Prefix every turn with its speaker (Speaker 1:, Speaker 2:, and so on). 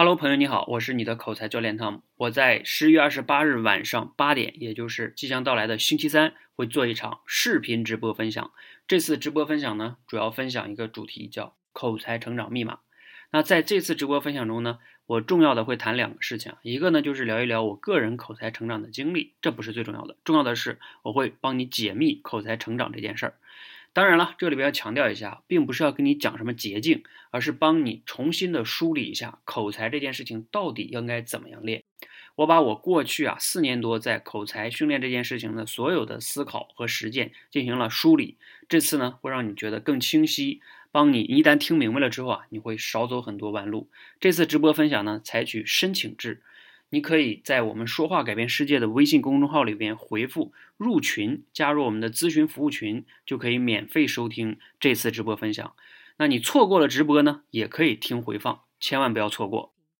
Speaker 1: Hello，朋友你好，我是你的口才教练汤姆。我在十月二十八日晚上八点，也就是即将到来的星期三，会做一场视频直播分享。这次直播分享呢，主要分享一个主题，叫口才成长密码。那在这次直播分享中呢，我重要的会谈两个事情，一个呢就是聊一聊我个人口才成长的经历，这不是最重要的，重要的是我会帮你解密口才成长这件事儿。当然了，这里边要强调一下，并不是要跟你讲什么捷径，而是帮你重新的梳理一下口才这件事情到底应该怎么样练。我把我过去啊四年多在口才训练这件事情的所有的思考和实践进行了梳理，这次呢会让你觉得更清晰，帮你一旦听明白了之后啊，你会少走很多弯路。这次直播分享呢，采取申请制。你可以在我们说话改变世界的微信公众号里边回复入群，加入我们的咨询服务群，就可以免费收听这次直播分享。那你错过了直播呢，也可以听回放，千万不要错过。